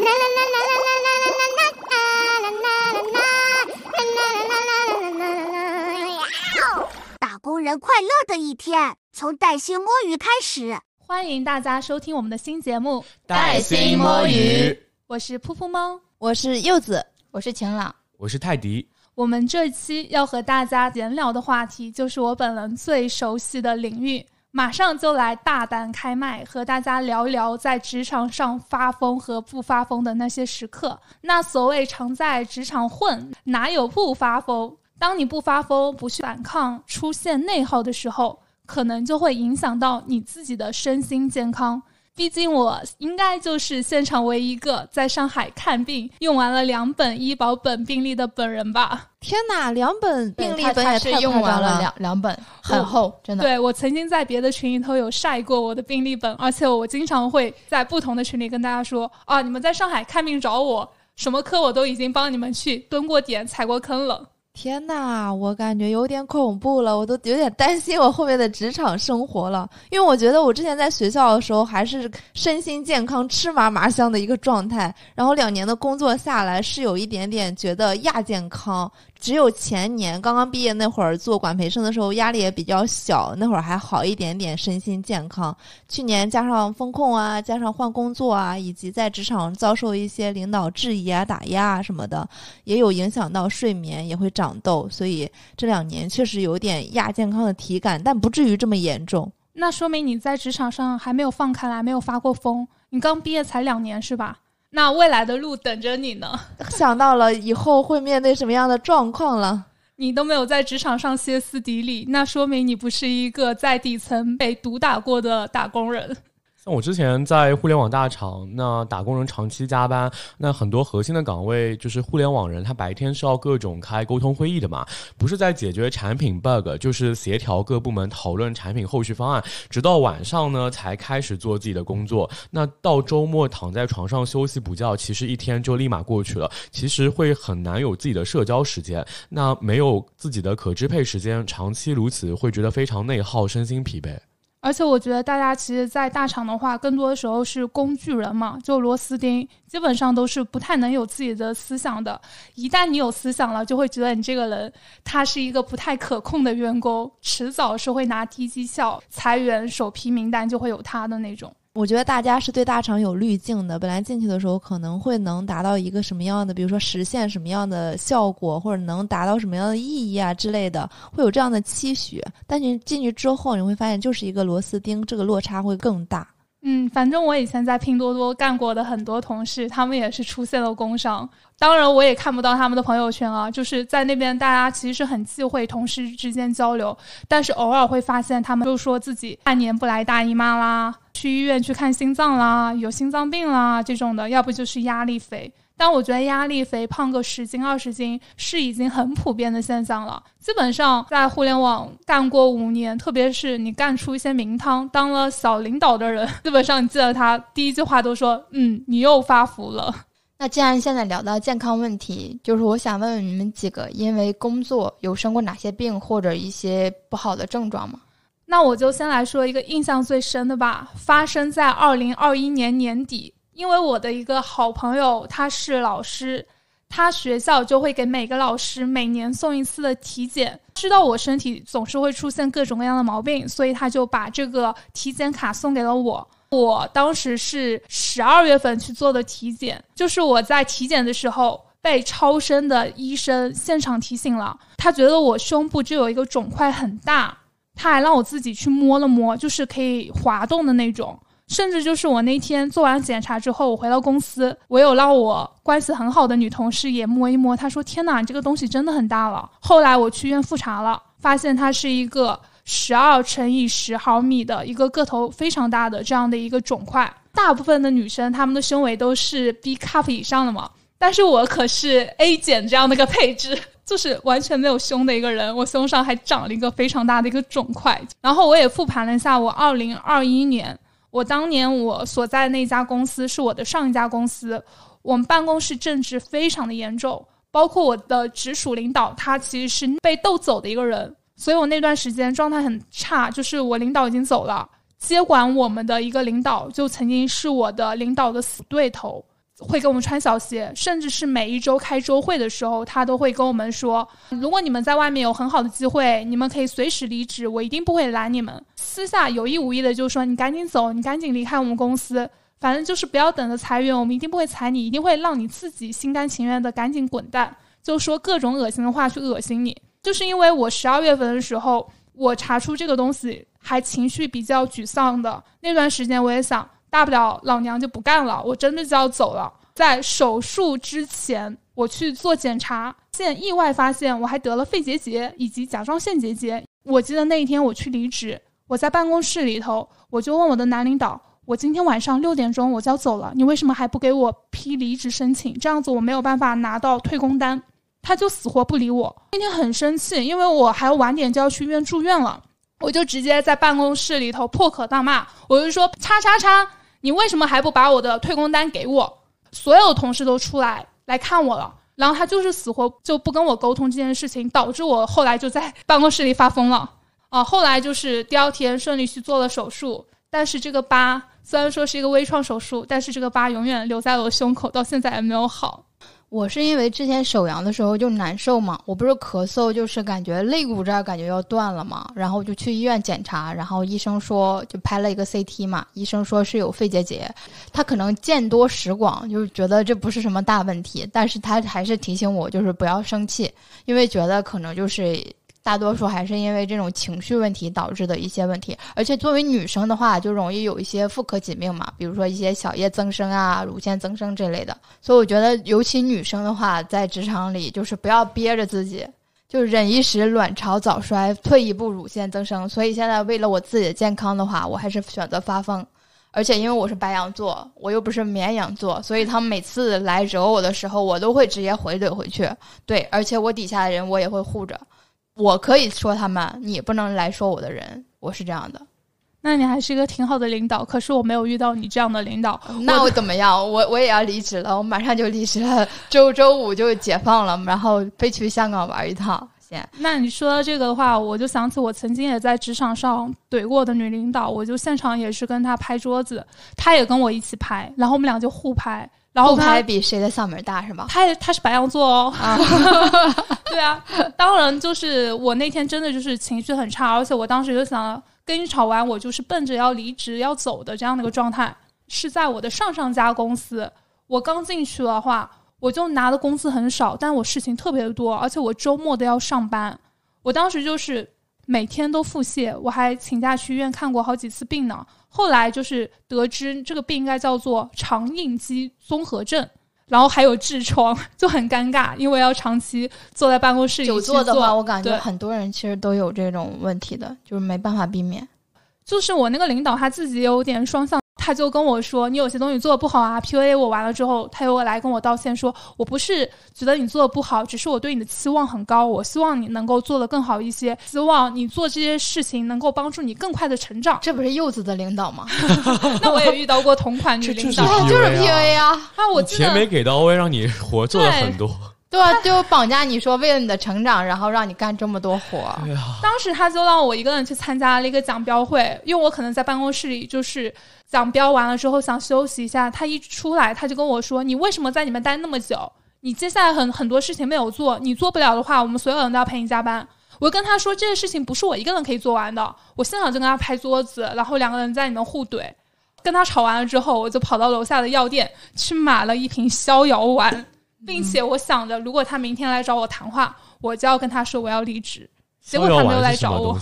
打工人快乐的一天，从带薪摸鱼开始。欢迎大家收听我们的新节目《带薪摸鱼》，我是噗噗猫，我是柚子，我是晴朗，我是泰迪。我们这期要和大家闲聊的话题，就是我本人最熟悉的领域。马上就来大胆开麦，和大家聊一聊在职场上发疯和不发疯的那些时刻。那所谓常在职场混，哪有不发疯？当你不发疯、不去反抗、出现内耗的时候，可能就会影响到你自己的身心健康。毕竟我应该就是现场唯一一个在上海看病用完了两本医保本病历的本人吧？天哪，两本病历本也是用完了两两本，很厚，真的。对我曾经在别的群里头有晒过我的病历本，而且我经常会在不同的群里跟大家说啊，你们在上海看病找我，什么科我都已经帮你们去蹲过点、踩过坑了。天呐，我感觉有点恐怖了，我都有点担心我后面的职场生活了。因为我觉得我之前在学校的时候还是身心健康、吃嘛嘛香的一个状态，然后两年的工作下来是有一点点觉得亚健康。只有前年刚刚毕业那会儿做管培生的时候，压力也比较小，那会儿还好一点点，身心健康。去年加上风控啊，加上换工作啊，以及在职场遭受一些领导质疑啊、打压啊什么的，也有影响到睡眠，也会长痘，所以这两年确实有点亚健康的体感，但不至于这么严重。那说明你在职场上还没有放开来，没有发过疯。你刚毕业才两年是吧？那未来的路等着你呢。想到了以后会面对什么样的状况了，你都没有在职场上歇斯底里，那说明你不是一个在底层被毒打过的打工人。像我之前在互联网大厂，那打工人长期加班，那很多核心的岗位就是互联网人，他白天是要各种开沟通会议的嘛，不是在解决产品 bug，就是协调各部门讨论产品后续方案，直到晚上呢才开始做自己的工作。那到周末躺在床上休息补觉，其实一天就立马过去了，其实会很难有自己的社交时间。那没有自己的可支配时间，长期如此会觉得非常内耗，身心疲惫。而且我觉得大家其实，在大厂的话，更多的时候是工具人嘛，就螺丝钉，基本上都是不太能有自己的思想的。一旦你有思想了，就会觉得你这个人他是一个不太可控的员工，迟早是会拿低绩效裁员，首批名单就会有他的那种。我觉得大家是对大厂有滤镜的，本来进去的时候可能会能达到一个什么样的，比如说实现什么样的效果，或者能达到什么样的意义啊之类的，会有这样的期许。但你进去之后，你会发现就是一个螺丝钉，这个落差会更大。嗯，反正我以前在拼多多干过的很多同事，他们也是出现了工伤。当然，我也看不到他们的朋友圈啊，就是在那边，大家其实是很忌讳同事之间交流，但是偶尔会发现他们就说自己半年不来大姨妈啦，去医院去看心脏啦，有心脏病啦这种的，要不就是压力肥。但我觉得压力肥胖个十斤二十斤是已经很普遍的现象了。基本上在互联网干过五年，特别是你干出一些名堂，当了小领导的人，基本上你记得他第一句话都说：“嗯，你又发福了。”那既然现在聊到健康问题，就是我想问问你们几个，因为工作有生过哪些病或者一些不好的症状吗？那我就先来说一个印象最深的吧，发生在二零二一年年底。因为我的一个好朋友他是老师，他学校就会给每个老师每年送一次的体检。知道我身体总是会出现各种各样的毛病，所以他就把这个体检卡送给了我。我当时是十二月份去做的体检，就是我在体检的时候被超声的医生现场提醒了，他觉得我胸部就有一个肿块很大，他还让我自己去摸了摸，就是可以滑动的那种。甚至就是我那天做完检查之后，我回到公司，我有让我关系很好的女同事也摸一摸，她说：“天哪，这个东西真的很大了。”后来我去医院复查了，发现它是一个十二乘以十毫米的一个个头非常大的这样的一个肿块。大部分的女生她们的胸围都是 B cup 以上的嘛，但是我可是 A 减这样的一个配置，就是完全没有胸的一个人，我胸上还长了一个非常大的一个肿块。然后我也复盘了一下，我二零二一年。我当年我所在的那家公司是我的上一家公司，我们办公室政治非常的严重，包括我的直属领导，他其实是被斗走的一个人，所以我那段时间状态很差。就是我领导已经走了，接管我们的一个领导就曾经是我的领导的死对头。会给我们穿小鞋，甚至是每一周开周会的时候，他都会跟我们说，如果你们在外面有很好的机会，你们可以随时离职，我一定不会拦你们。私下有意无意的就说你赶紧走，你赶紧离开我们公司，反正就是不要等着裁员，我们一定不会裁你，一定会让你自己心甘情愿的赶紧滚蛋，就说各种恶心的话去恶心你。就是因为我十二月份的时候，我查出这个东西，还情绪比较沮丧的那段时间，我也想。大不了老娘就不干了，我真的就要走了。在手术之前，我去做检查，现意外发现我还得了肺结节以及甲状腺结节。我记得那一天我去离职，我在办公室里头，我就问我的男领导：“我今天晚上六点钟我就要走了，你为什么还不给我批离职申请？这样子我没有办法拿到退工单。”他就死活不理我。那天很生气，因为我还晚点就要去医院住院了，我就直接在办公室里头破口大骂，我就说：“叉叉叉。”你为什么还不把我的退工单给我？所有同事都出来来看我了，然后他就是死活就不跟我沟通这件事情，导致我后来就在办公室里发疯了。啊，后来就是第二天顺利去做了手术，但是这个疤虽然说是一个微创手术，但是这个疤永远留在了我胸口，到现在也没有好。我是因为之前手阳的时候就难受嘛，我不是咳嗽，就是感觉肋骨这儿感觉要断了嘛，然后就去医院检查，然后医生说就拍了一个 CT 嘛，医生说是有肺结节，他可能见多识广，就觉得这不是什么大问题，但是他还是提醒我就是不要生气，因为觉得可能就是。大多数还是因为这种情绪问题导致的一些问题，而且作为女生的话，就容易有一些妇科疾病嘛，比如说一些小叶增生啊、乳腺增生这类的。所以我觉得，尤其女生的话，在职场里就是不要憋着自己，就忍一时卵巢早衰，退一步乳腺增生。所以现在为了我自己的健康的话，我还是选择发疯。而且因为我是白羊座，我又不是绵羊座，所以他们每次来惹我的时候，我都会直接回怼回去。对，而且我底下的人我也会护着。我可以说他们，你不能来说我的人，我是这样的。那你还是一个挺好的领导，可是我没有遇到你这样的领导。那我怎么样？我我也要离职了，我马上就离职了，周周五就解放了，然后飞去香港玩一趟。先，那你说到这个的话，我就想起我曾经也在职场上怼过的女领导，我就现场也是跟她拍桌子，她也跟我一起拍，然后我们俩就互拍。然后拍比谁的嗓门大是吗？他他是白羊座哦，对啊，当然就是我那天真的就是情绪很差，而且我当时就想跟你吵完，我就是奔着要离职要走的这样的一个状态。是在我的上上家公司，我刚进去的话，我就拿的工资很少，但我事情特别的多，而且我周末都要上班。我当时就是每天都腹泻，我还请假去医院看过好几次病呢。后来就是得知这个病应该叫做肠应激综合症，然后还有痔疮，就很尴尬，因为要长期坐在办公室里久坐的话，我感觉很多人其实都有这种问题的，就是没办法避免。就是我那个领导他自己有点双向。他就跟我说：“你有些东西做的不好啊，PUA 我完了之后，他又来跟我道歉，说我不是觉得你做的不好，只是我对你的期望很高，我希望你能够做的更好一些，希望你做这些事情能够帮助你更快的成长。”这不是柚子的领导吗？那我也遇到过同款女领导，就是 PUA 啊！啊，我钱没给到位，让你活做了很多。对啊，就绑架你说为了你的成长，然后让你干这么多活。当时他就让我一个人去参加了一个奖标会，因为我可能在办公室里就是奖标完了之后想休息一下。他一出来，他就跟我说：“你为什么在里面待那么久？你接下来很很多事情没有做，你做不了的话，我们所有人都要陪你加班。”我就跟他说：“这个事情不是我一个人可以做完的。”我现场就跟他拍桌子，然后两个人在里面互怼。跟他吵完了之后，我就跑到楼下的药店去买了一瓶逍遥丸。并且我想着，如果他明天来找我谈话，我就要跟他说我要离职。结果他没有来找我。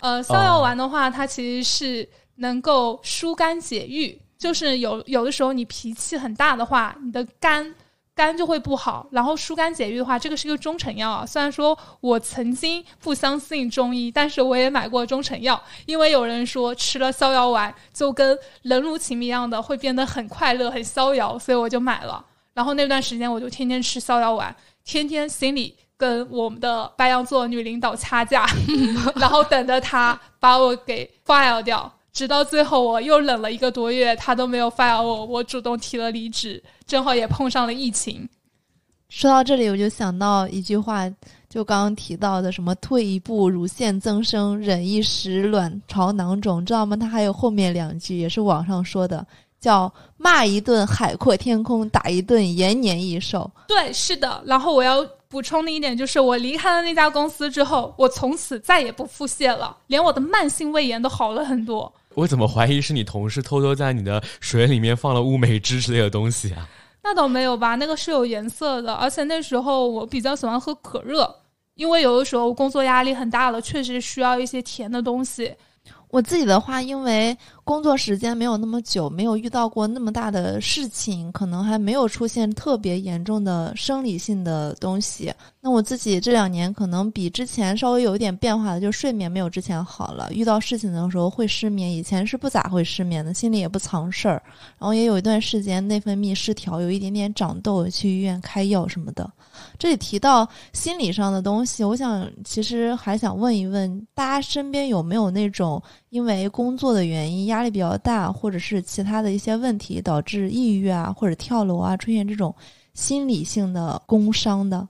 呃，逍遥丸的话，它其实是能够疏肝解郁，就是有有的时候你脾气很大的话，你的肝肝就会不好。然后疏肝解郁的话，这个是一个中成药啊。虽然说我曾经不相信中医，但是我也买过中成药，因为有人说吃了逍遥丸就跟人如其名一样的会变得很快乐、很逍遥，所以我就买了。然后那段时间，我就天天吃逍遥丸，天天心里跟我们的白羊座女领导掐架，然后等着她把我给 fire 掉，直到最后我又忍了一个多月，他都没有 fire 我，我主动提了离职，正好也碰上了疫情。说到这里，我就想到一句话，就刚刚提到的什么“退一步乳腺增生，忍一时卵巢囊肿”，知道吗？它还有后面两句，也是网上说的。叫骂一顿海阔天空，打一顿延年益寿。对，是的。然后我要补充的一点就是，我离开了那家公司之后，我从此再也不腹泻了，连我的慢性胃炎都好了很多。我怎么怀疑是你同事偷偷在你的水里面放了乌梅汁之类的东西啊？那倒没有吧，那个是有颜色的，而且那时候我比较喜欢喝可乐，因为有的时候工作压力很大了，确实需要一些甜的东西。我自己的话，因为工作时间没有那么久，没有遇到过那么大的事情，可能还没有出现特别严重的生理性的东西。那我自己这两年可能比之前稍微有一点变化的，就睡眠没有之前好了。遇到事情的时候会失眠，以前是不咋会失眠的，心里也不藏事儿。然后也有一段时间内分泌失调，有一点点长痘，去医院开药什么的。这里提到心理上的东西，我想其实还想问一问大家身边有没有那种因为工作的原因压力比较大，或者是其他的一些问题导致抑郁啊，或者跳楼啊，出现这种心理性的工伤的。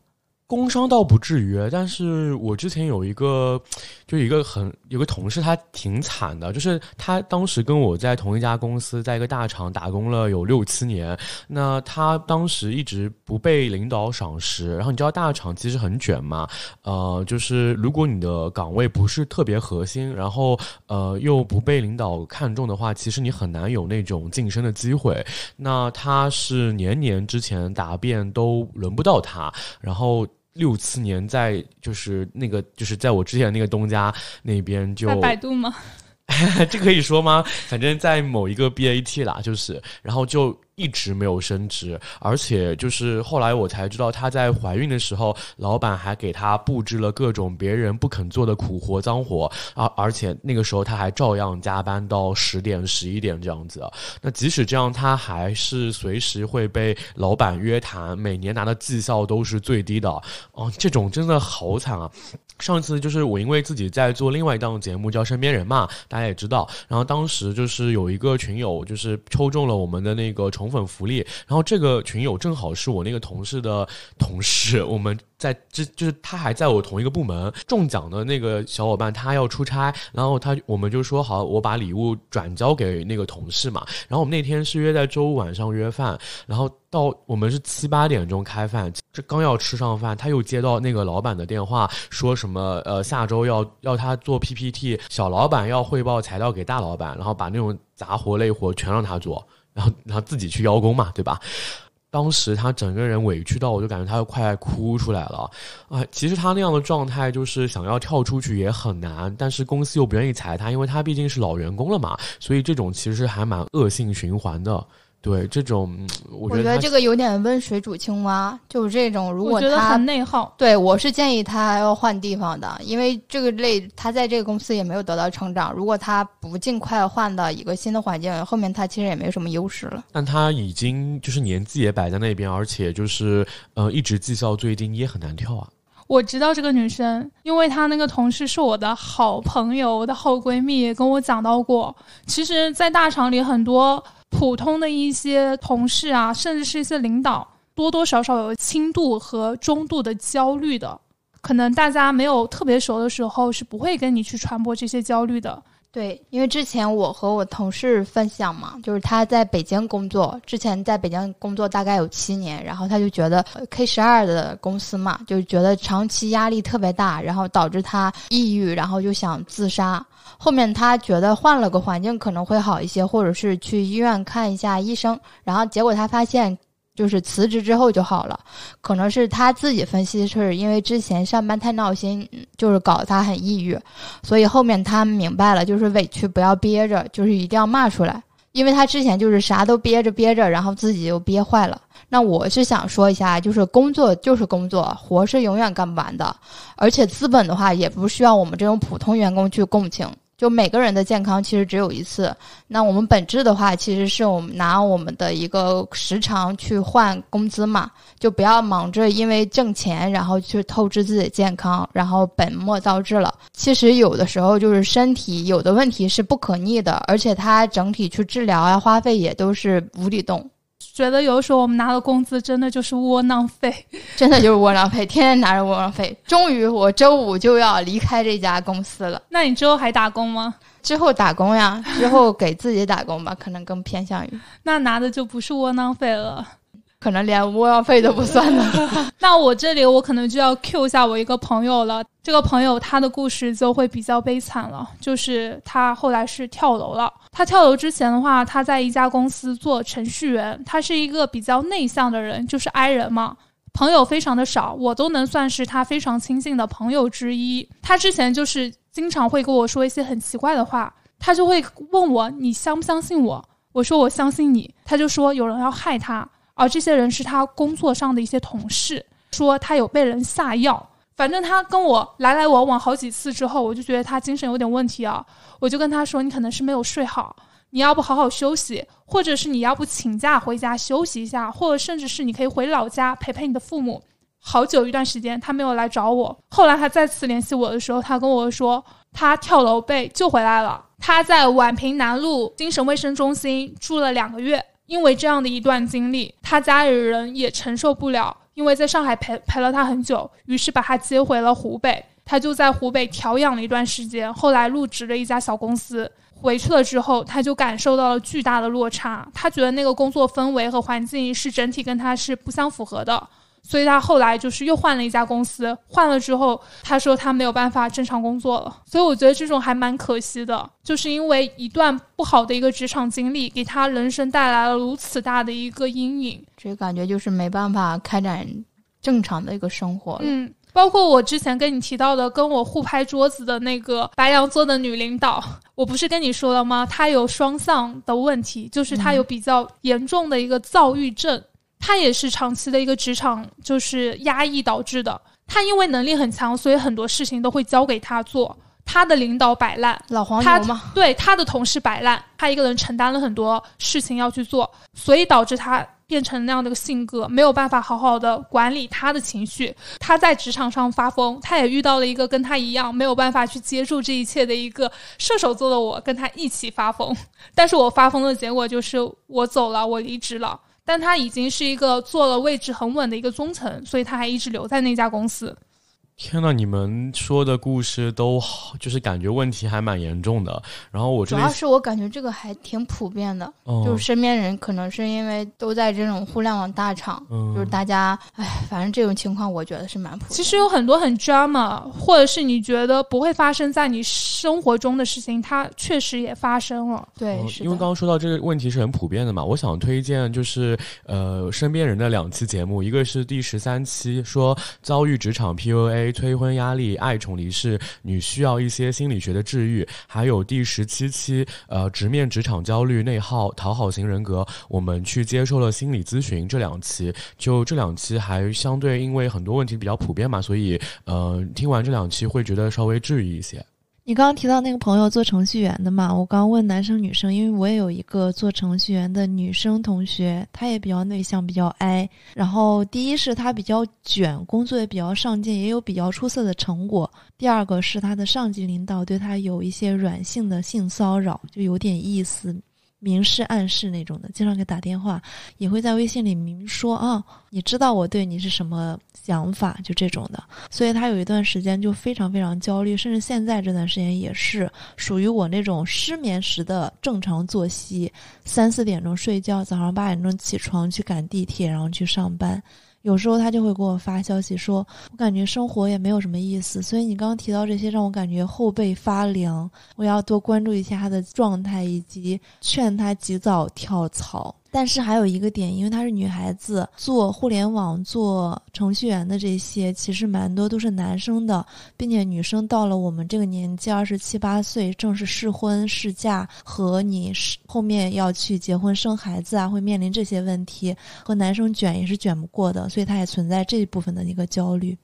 工伤倒不至于，但是我之前有一个，就一个很有个同事，他挺惨的，就是他当时跟我在同一家公司，在一个大厂打工了有六七年，那他当时一直不被领导赏识，然后你知道大厂其实很卷嘛，呃，就是如果你的岗位不是特别核心，然后呃又不被领导看中的话，其实你很难有那种晋升的机会。那他是年年之前答辩都轮不到他，然后。六七年在就是那个就是在我之前那个东家那边就在百度吗？这可以说吗？反正在某一个 BAT 啦，就是然后就。一直没有升职，而且就是后来我才知道，她在怀孕的时候，老板还给她布置了各种别人不肯做的苦活脏活，而而且那个时候她还照样加班到十点十一点这样子。那即使这样，她还是随时会被老板约谈，每年拿的绩效都是最低的。哦，这种真的好惨啊！上次就是我因为自己在做另外一档节目叫《身边人》嘛，大家也知道，然后当时就是有一个群友就是抽中了我们的那个重。粉福利，然后这个群友正好是我那个同事的同事，我们在这就是他还在我同一个部门，中奖的那个小伙伴他要出差，然后他我们就说好，我把礼物转交给那个同事嘛，然后我们那天是约在周五晚上约饭，然后到我们是七八点钟开饭，这刚要吃上饭，他又接到那个老板的电话，说什么呃下周要要他做 PPT，小老板要汇报材料给大老板，然后把那种杂活累活全让他做。然后，然后自己去邀功嘛，对吧？当时他整个人委屈到，我就感觉他要快哭出来了啊！其实他那样的状态，就是想要跳出去也很难，但是公司又不愿意裁他，因为他毕竟是老员工了嘛，所以这种其实还蛮恶性循环的。对这种，我觉得这个有点温水煮青蛙，就是这种。如果他很内耗，对我是建议他要换地方的，因为这个类他在这个公司也没有得到成长。如果他不尽快换到一个新的环境，后面他其实也没有什么优势了。但他已经就是年纪也摆在那边，而且就是呃一直绩效最低，你也很难跳啊。我知道这个女生，因为她那个同事是我的好朋友，我的好闺蜜，也跟我讲到过。其实，在大厂里很多。普通的一些同事啊，甚至是一些领导，多多少少有轻度和中度的焦虑的。可能大家没有特别熟的时候，是不会跟你去传播这些焦虑的。对，因为之前我和我同事分享嘛，就是他在北京工作，之前在北京工作大概有七年，然后他就觉得 K 十二的公司嘛，就觉得长期压力特别大，然后导致他抑郁，然后就想自杀。后面他觉得换了个环境可能会好一些，或者是去医院看一下医生，然后结果他发现，就是辞职之后就好了。可能是他自己分析是因为之前上班太闹心，就是搞得他很抑郁，所以后面他明白了，就是委屈不要憋着，就是一定要骂出来。因为他之前就是啥都憋着憋着，然后自己又憋坏了。那我是想说一下，就是工作就是工作，活是永远干不完的，而且资本的话也不需要我们这种普通员工去共情。就每个人的健康其实只有一次，那我们本质的话，其实是我们拿我们的一个时长去换工资嘛，就不要忙着因为挣钱然后去透支自己的健康，然后本末倒置了。其实有的时候就是身体有的问题是不可逆的，而且它整体去治疗啊，花费也都是无底洞。觉得有时候我们拿的工资真的就是窝囊废。真的就是窝囊废，天天拿着窝囊废。终于，我周五就要离开这家公司了。那你之后还打工吗？之后打工呀，之后给自己打工吧，可能更偏向于，那拿的就不是窝囊废了。可能连窝囊费都不算了。那我这里我可能就要 Q 一下我一个朋友了。这个朋友他的故事就会比较悲惨了，就是他后来是跳楼了。他跳楼之前的话，他在一家公司做程序员，他是一个比较内向的人，就是 I 人嘛，朋友非常的少，我都能算是他非常亲近的朋友之一。他之前就是经常会跟我说一些很奇怪的话，他就会问我你相不相信我？我说我相信你。他就说有人要害他。而这些人是他工作上的一些同事，说他有被人下药。反正他跟我来来往往好几次之后，我就觉得他精神有点问题啊。我就跟他说：“你可能是没有睡好，你要不好好休息，或者是你要不请假回家休息一下，或者甚至是你可以回老家陪陪你的父母。”好久一段时间他没有来找我，后来他再次联系我的时候，他跟我说他跳楼被救回来了，他在宛平南路精神卫生中心住了两个月。因为这样的一段经历，他家里人也承受不了，因为在上海陪陪了他很久，于是把他接回了湖北。他就在湖北调养了一段时间，后来入职了一家小公司。回去了之后，他就感受到了巨大的落差，他觉得那个工作氛围和环境是整体跟他是不相符合的。所以他后来就是又换了一家公司，换了之后，他说他没有办法正常工作了。所以我觉得这种还蛮可惜的，就是因为一段不好的一个职场经历，给他人生带来了如此大的一个阴影。这感觉就是没办法开展正常的一个生活了。嗯，包括我之前跟你提到的，跟我互拍桌子的那个白羊座的女领导，我不是跟你说了吗？她有双向的问题，就是她有比较严重的一个躁郁症。他也是长期的一个职场就是压抑导致的。他因为能力很强，所以很多事情都会交给他做。他的领导摆烂，老黄牛吗？对，他的同事摆烂，他一个人承担了很多事情要去做，所以导致他变成那样的一个性格，没有办法好好的管理他的情绪。他在职场上发疯，他也遇到了一个跟他一样没有办法去接住这一切的一个射手座的我，跟他一起发疯。但是我发疯的结果就是我走了，我离职了。但他已经是一个做了位置很稳的一个中层，所以他还一直留在那家公司。天呐，你们说的故事都好，就是感觉问题还蛮严重的。然后我主要是我感觉这个还挺普遍的，就是身边人可能是因为都在这种互联网大厂，就是大家，哎，反正这种情况我觉得是蛮普遍。其实有很多很 drama，或者是你觉得不会发生在你生活中的事情，它确实也发生了。对，因为刚刚说到这个问题是很普遍的嘛，我想推荐就是呃身边人的两期节目，一个是第十三期说遭遇职场 PUA。催婚压力、爱宠离世，你需要一些心理学的治愈。还有第十七期，呃，直面职场焦虑、内耗、讨好型人格，我们去接受了心理咨询。这两期，就这两期还相对，因为很多问题比较普遍嘛，所以，呃，听完这两期会觉得稍微治愈一些。你刚刚提到那个朋友做程序员的嘛？我刚问男生女生，因为我也有一个做程序员的女生同学，她也比较内向，比较 I。然后第一是她比较卷，工作也比较上进，也有比较出色的成果。第二个是她的上级领导对她有一些软性的性骚扰，就有点意思。明示暗示那种的，经常给打电话，也会在微信里明说啊，你知道我对你是什么想法，就这种的。所以他有一段时间就非常非常焦虑，甚至现在这段时间也是属于我那种失眠时的正常作息，三四点钟睡觉，早上八点钟起床去赶地铁，然后去上班。有时候他就会给我发消息说：“我感觉生活也没有什么意思。”所以你刚刚提到这些，让我感觉后背发凉。我要多关注一下他的状态，以及劝他及早跳槽。但是还有一个点，因为她是女孩子，做互联网、做程序员的这些，其实蛮多都是男生的，并且女生到了我们这个年纪，二十七八岁，正是适婚试嫁和你后面要去结婚生孩子啊，会面临这些问题，和男生卷也是卷不过的，所以她也存在这一部分的一个焦虑。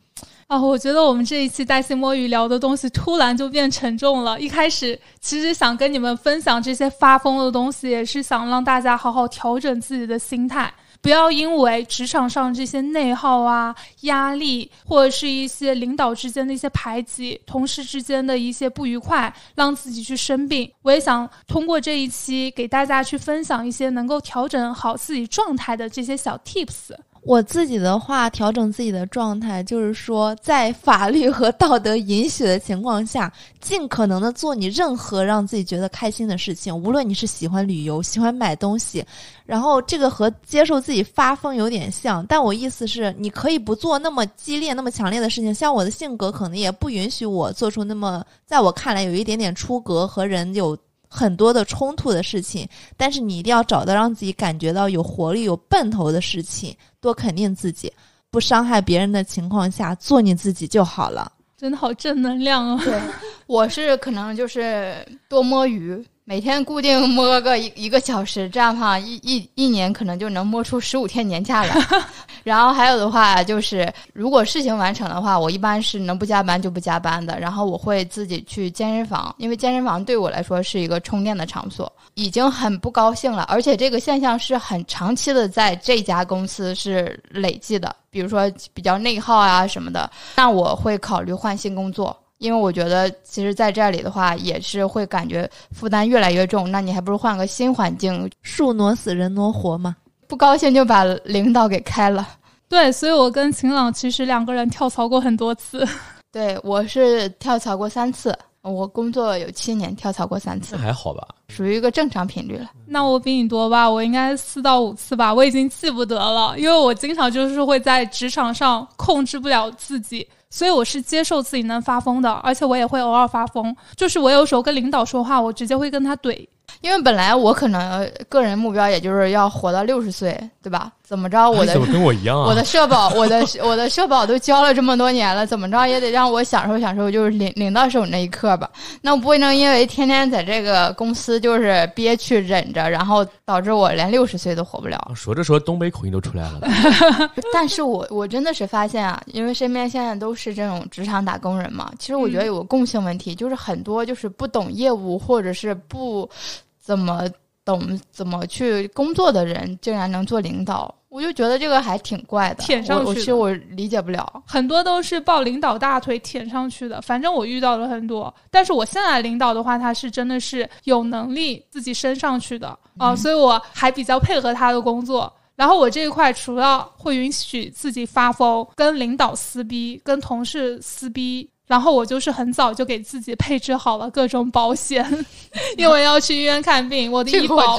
啊，我觉得我们这一期带薪摸鱼聊的东西突然就变沉重了。一开始其实想跟你们分享这些发疯的东西，也是想让大家好好调整自己的心态，不要因为职场上这些内耗啊、压力，或者是一些领导之间的一些排挤、同事之间的一些不愉快，让自己去生病。我也想通过这一期给大家去分享一些能够调整好自己状态的这些小 tips。我自己的话，调整自己的状态，就是说，在法律和道德允许的情况下，尽可能的做你任何让自己觉得开心的事情。无论你是喜欢旅游、喜欢买东西，然后这个和接受自己发疯有点像，但我意思是，你可以不做那么激烈、那么强烈的事情。像我的性格，可能也不允许我做出那么在我看来有一点点出格和人有。很多的冲突的事情，但是你一定要找到让自己感觉到有活力、有奔头的事情，多肯定自己，不伤害别人的情况下，做你自己就好了。真的好正能量啊！对，我是可能就是多摸鱼。每天固定摸个一一个小时，这样的话一一一年可能就能摸出十五天年假来。然后还有的话就是，如果事情完成的话，我一般是能不加班就不加班的。然后我会自己去健身房，因为健身房对我来说是一个充电的场所。已经很不高兴了，而且这个现象是很长期的，在这家公司是累计的。比如说比较内耗啊什么的，那我会考虑换新工作。因为我觉得，其实在这里的话，也是会感觉负担越来越重。那你还不如换个新环境，树挪死，人挪活嘛。不高兴就把领导给开了。对，所以我跟晴朗其实两个人跳槽过很多次。对，我是跳槽过三次。我工作有七年，跳槽过三次，还好吧？属于一个正常频率了。那我比你多吧？我应该四到五次吧？我已经记不得了，因为我经常就是会在职场上控制不了自己。所以我是接受自己能发疯的，而且我也会偶尔发疯。就是我有时候跟领导说话，我直接会跟他怼。因为本来我可能个人目标也就是要活到六十岁，对吧？怎么着，我的怎么跟我一样啊？我的社保，我的 我的社保都交了这么多年了，怎么着也得让我享受享受，就是领领到手那一刻吧。那我不能因为天天在这个公司就是憋屈忍着，然后导致我连六十岁都活不了。说着说，东北口音都出来了。但是我我真的是发现啊，因为身边现在都是这种职场打工人嘛，其实我觉得有个共性问题，就是很多就是不懂业务或者是不。怎么懂怎么去工作的人，竟然能做领导，我就觉得这个还挺怪的。舔上去，其实我理解不了，很多都是抱领导大腿舔上去的。反正我遇到了很多，但是我现在领导的话，他是真的是有能力自己升上去的啊，所以我还比较配合他的工作。然后我这一块除了会允许自己发疯，跟领导撕逼，跟同事撕逼。然后我就是很早就给自己配置好了各种保险，因为要去医院看病，我的医保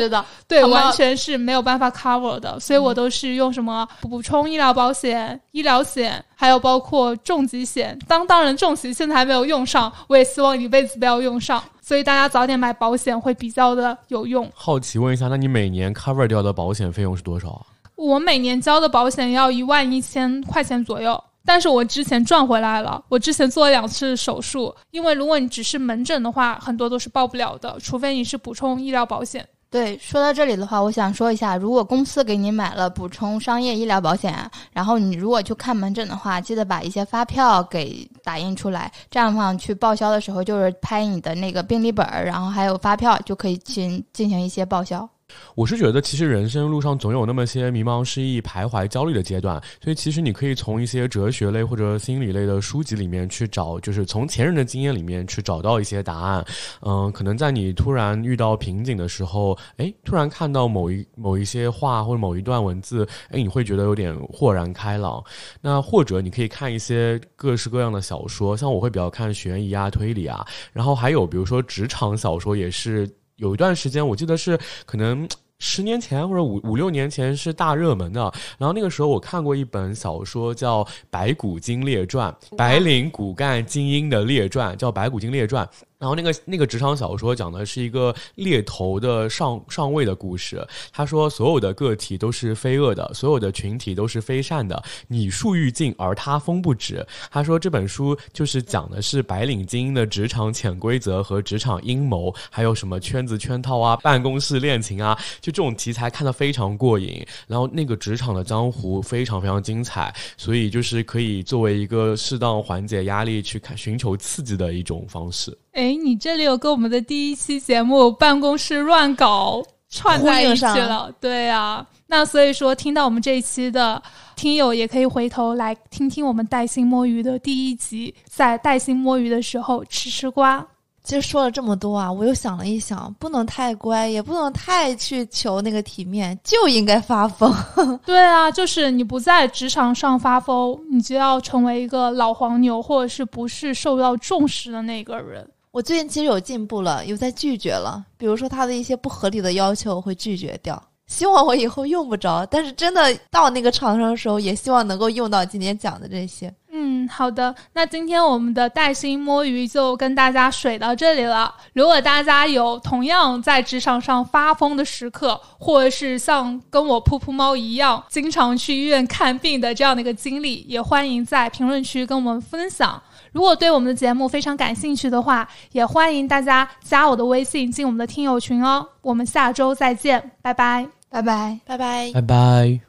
对完全是没有办法 cover 的，所以我都是用什么补充医疗保险、医疗险，还有包括重疾险。当当然重疾现在还没有用上，我也希望一辈子不要用上，所以大家早点买保险会比较的有用。好奇问一下，那你每年 cover 掉的保险费用是多少啊？我每年交的保险要一万一千块钱左右。但是我之前赚回来了，我之前做了两次手术，因为如果你只是门诊的话，很多都是报不了的，除非你是补充医疗保险。对，说到这里的话，我想说一下，如果公司给你买了补充商业医疗保险，然后你如果去看门诊的话，记得把一些发票给打印出来，这样的话去报销的时候就是拍你的那个病历本儿，然后还有发票就可以进进行一些报销。我是觉得，其实人生路上总有那么些迷茫、失意、徘徊、焦虑的阶段，所以其实你可以从一些哲学类或者心理类的书籍里面去找，就是从前人的经验里面去找到一些答案。嗯，可能在你突然遇到瓶颈的时候，哎，突然看到某一某一些话或者某一段文字，哎，你会觉得有点豁然开朗。那或者你可以看一些各式各样的小说，像我会比较看悬疑啊、推理啊，然后还有比如说职场小说也是。有一段时间，我记得是可能十年前或者五五六年前是大热门的。然后那个时候我看过一本小说叫《白骨精列传》，白领骨干精英的列传，叫《白骨精列传》。然后那个那个职场小说讲的是一个猎头的上上位的故事。他说，所有的个体都是非恶的，所有的群体都是非善的。你树欲静而他风不止。他说这本书就是讲的是白领精英的职场潜规则和职场阴谋，还有什么圈子圈套啊、办公室恋情啊，就这种题材看得非常过瘾。然后那个职场的江湖非常非常精彩，所以就是可以作为一个适当缓解压力、去看寻求刺激的一种方式。哎，你这里有跟我们的第一期节目《办公室乱搞》串在一起了，对啊。那所以说，听到我们这一期的听友也可以回头来听听我们带薪摸鱼的第一集，在带薪摸鱼的时候吃吃瓜。其实说了这么多啊，我又想了一想，不能太乖，也不能太去求那个体面，就应该发疯。对啊，就是你不在职场上发疯，你就要成为一个老黄牛，或者是不是受到重视的那个人。我最近其实有进步了，有在拒绝了，比如说他的一些不合理的要求，我会拒绝掉。希望我以后用不着，但是真的到那个场上的时候，也希望能够用到今天讲的这些。嗯，好的，那今天我们的带薪摸鱼就跟大家水到这里了。如果大家有同样在职场上发疯的时刻，或者是像跟我噗噗猫一样经常去医院看病的这样的一个经历，也欢迎在评论区跟我们分享。如果对我们的节目非常感兴趣的话，也欢迎大家加我的微信进我们的听友群哦。我们下周再见，拜拜，拜拜，拜拜，拜拜。